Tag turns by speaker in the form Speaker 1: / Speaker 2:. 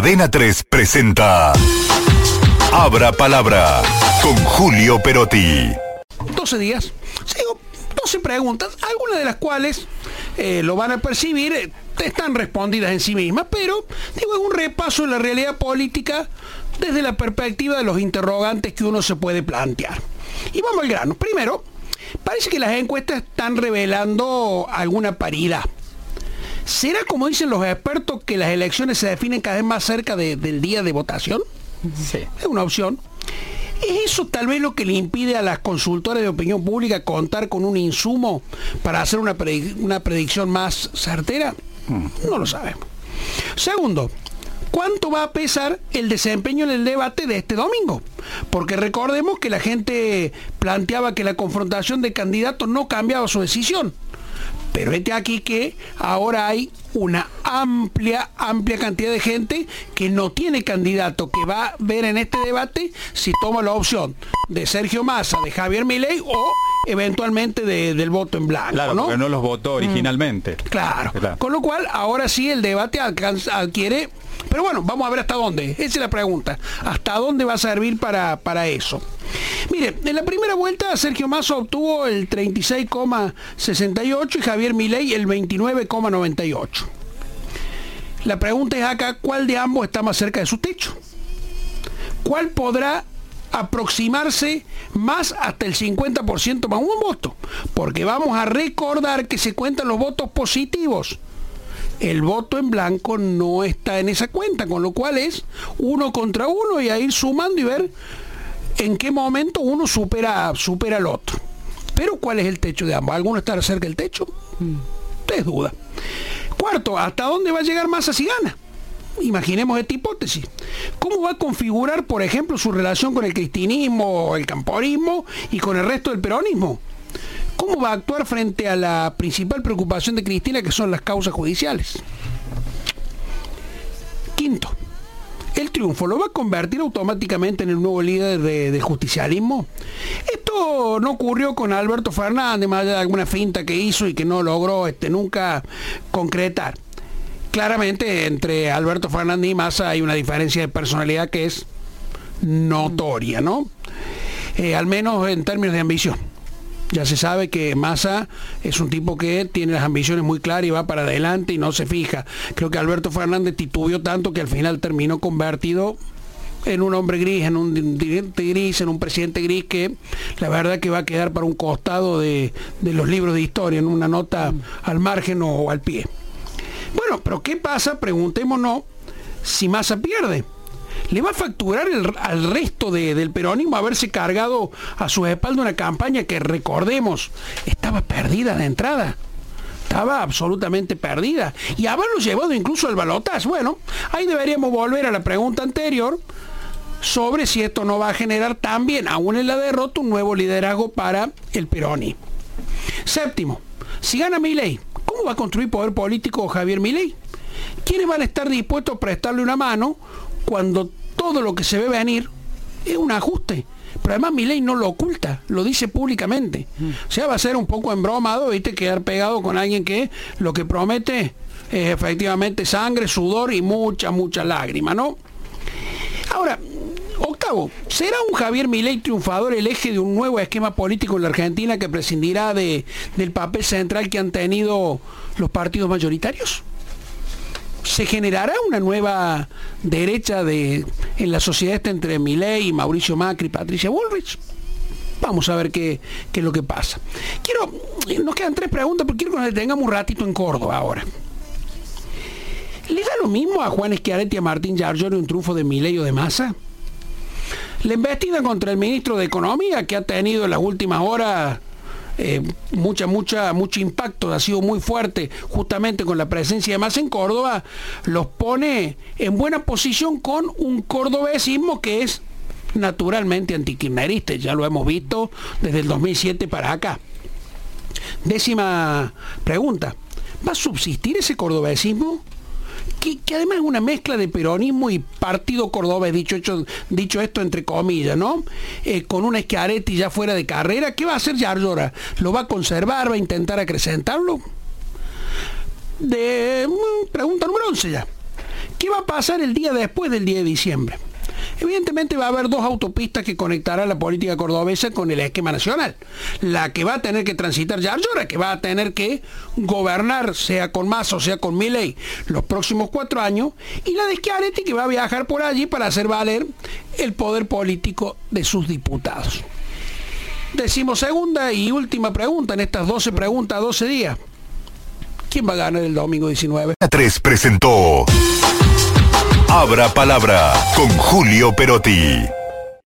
Speaker 1: Adena 3 presenta Abra Palabra con Julio Perotti.
Speaker 2: 12 días, sigo 12 preguntas, algunas de las cuales eh, lo van a percibir, eh, están respondidas en sí mismas, pero digo, es un repaso de la realidad política desde la perspectiva de los interrogantes que uno se puede plantear. Y vamos al grano. Primero, parece que las encuestas están revelando alguna paridad. ¿Será como dicen los expertos que las elecciones se definen cada vez más cerca del día de votación?
Speaker 3: Sí.
Speaker 2: Es una opción. ¿Es eso tal vez lo que le impide a las consultoras de opinión pública contar con un insumo para hacer una, una predicción más certera? No lo sabemos. Segundo, ¿cuánto va a pesar el desempeño en el debate de este domingo? Porque recordemos que la gente planteaba que la confrontación de candidatos no cambiaba su decisión. Pero este aquí que ahora hay una amplia, amplia cantidad de gente que no tiene candidato, que va a ver en este debate si toma la opción de Sergio Massa, de Javier Milei o eventualmente del voto en blanco.
Speaker 3: Claro,
Speaker 2: ¿no?
Speaker 3: porque no los votó originalmente.
Speaker 2: Claro.
Speaker 3: Claro.
Speaker 2: Con lo cual, ahora sí el debate alcanza- adquiere... Pero bueno, vamos a ver hasta dónde. Esa es la pregunta. ¿Hasta dónde va a servir para, para eso? Mire, en la primera vuelta Sergio Massa obtuvo el 36,68 y Javier Milei el 29,98. La pregunta es acá, ¿cuál de ambos está más cerca de su techo? ¿Cuál podrá aproximarse más hasta el 50% más un voto? Porque vamos a recordar que se cuentan los votos positivos. El voto en blanco no está en esa cuenta, con lo cual es uno contra uno y a ir sumando y ver en qué momento uno supera, supera al otro. Pero ¿cuál es el techo de ambos? ¿Alguno está cerca del techo? Ustedes duda. Cuarto, ¿hasta dónde va a llegar Massa si gana? Imaginemos esta hipótesis. ¿Cómo va a configurar, por ejemplo, su relación con el cristinismo, el camporismo y con el resto del peronismo? ¿Cómo va a actuar frente a la principal preocupación de Cristina, que son las causas judiciales? Quinto, ¿el triunfo lo va a convertir automáticamente en el nuevo líder de, de justicialismo? Esto no ocurrió con Alberto Fernández, más allá de alguna finta que hizo y que no logró este, nunca concretar. Claramente entre Alberto Fernández y Massa hay una diferencia de personalidad que es notoria, ¿no? Eh, al menos en términos de ambición. Ya se sabe que Massa es un tipo que tiene las ambiciones muy claras y va para adelante y no se fija. Creo que Alberto Fernández titubeó tanto que al final terminó convertido en un hombre gris, en un dirigente gris, en un presidente gris que la verdad que va a quedar para un costado de, de los libros de historia, en una nota al margen o al pie. Bueno, pero ¿qué pasa? Preguntémonos si Massa pierde. ¿Le va a facturar el- al resto de- del peronismo haberse cargado a su espalda una campaña que, recordemos, estaba perdida de entrada? Estaba absolutamente perdida. Y haberlo llevado incluso al balotaje. Bueno, ahí deberíamos volver a la pregunta anterior sobre si esto no va a generar también, aún en la derrota, un nuevo liderazgo para el peronismo. Séptimo, si gana Milei, ¿cómo va a construir poder político Javier Milei? ¿Quiénes van a estar dispuestos a prestarle una mano cuando todo lo que se ve venir es un ajuste? Pero además Milei no lo oculta, lo dice públicamente. O sea, va a ser un poco embromado, ¿viste? Quedar pegado con alguien que lo que promete es efectivamente sangre, sudor y mucha, mucha lágrima, ¿no? Ahora, octavo, ¿será un Javier Milei triunfador el eje de un nuevo esquema político en la Argentina que prescindirá de, del papel central que han tenido los partidos mayoritarios? ¿Se generará una nueva derecha de, en la sociedad esta entre Milei, Mauricio Macri y Patricia Bullrich? Vamos a ver qué, qué es lo que pasa. Quiero, nos quedan tres preguntas, pero quiero que nos detengamos un ratito en Córdoba ahora. ¿Le da lo mismo a Juan Schiaretti y a Martín Giorgione un triunfo de Milei o de Massa? La embestida contra el ministro de Economía, que ha tenido en las últimas horas eh, mucha, mucha, mucho impacto, ha sido muy fuerte justamente con la presencia de Massa en Córdoba, los pone en buena posición con un cordobesismo que es naturalmente antikirchnerista, ya lo hemos visto desde el 2007 para acá. Décima pregunta, ¿va a subsistir ese cordobesismo? Que, además es una mezcla de peronismo y partido cordobés, dicho, hecho- dicho esto entre comillas, ¿no? Eh, con una Schiaretti ya fuera de carrera, ¿qué va a hacer Yarlora? ¿Lo va a conservar? ¿Va a intentar acrecentarlo? De, mm, pregunta número 11 ya. ¿Qué va a pasar el día después del 10 de diciembre? Evidentemente va a haber dos autopistas que conectarán la política cordobesa con el esquema nacional. La que va a tener que transitar Yarlora, que va a tener que gobernar, sea con más o sea con Miley, los próximos cuatro años, y la de Schiaretti que va a viajar por allí para hacer valer el poder político de sus diputados. Decimos segunda y última pregunta en estas 12 preguntas, 12 días. ¿Quién va a ganar el domingo 19?
Speaker 1: 3 presentó Abra Palabra con Julio Perotti.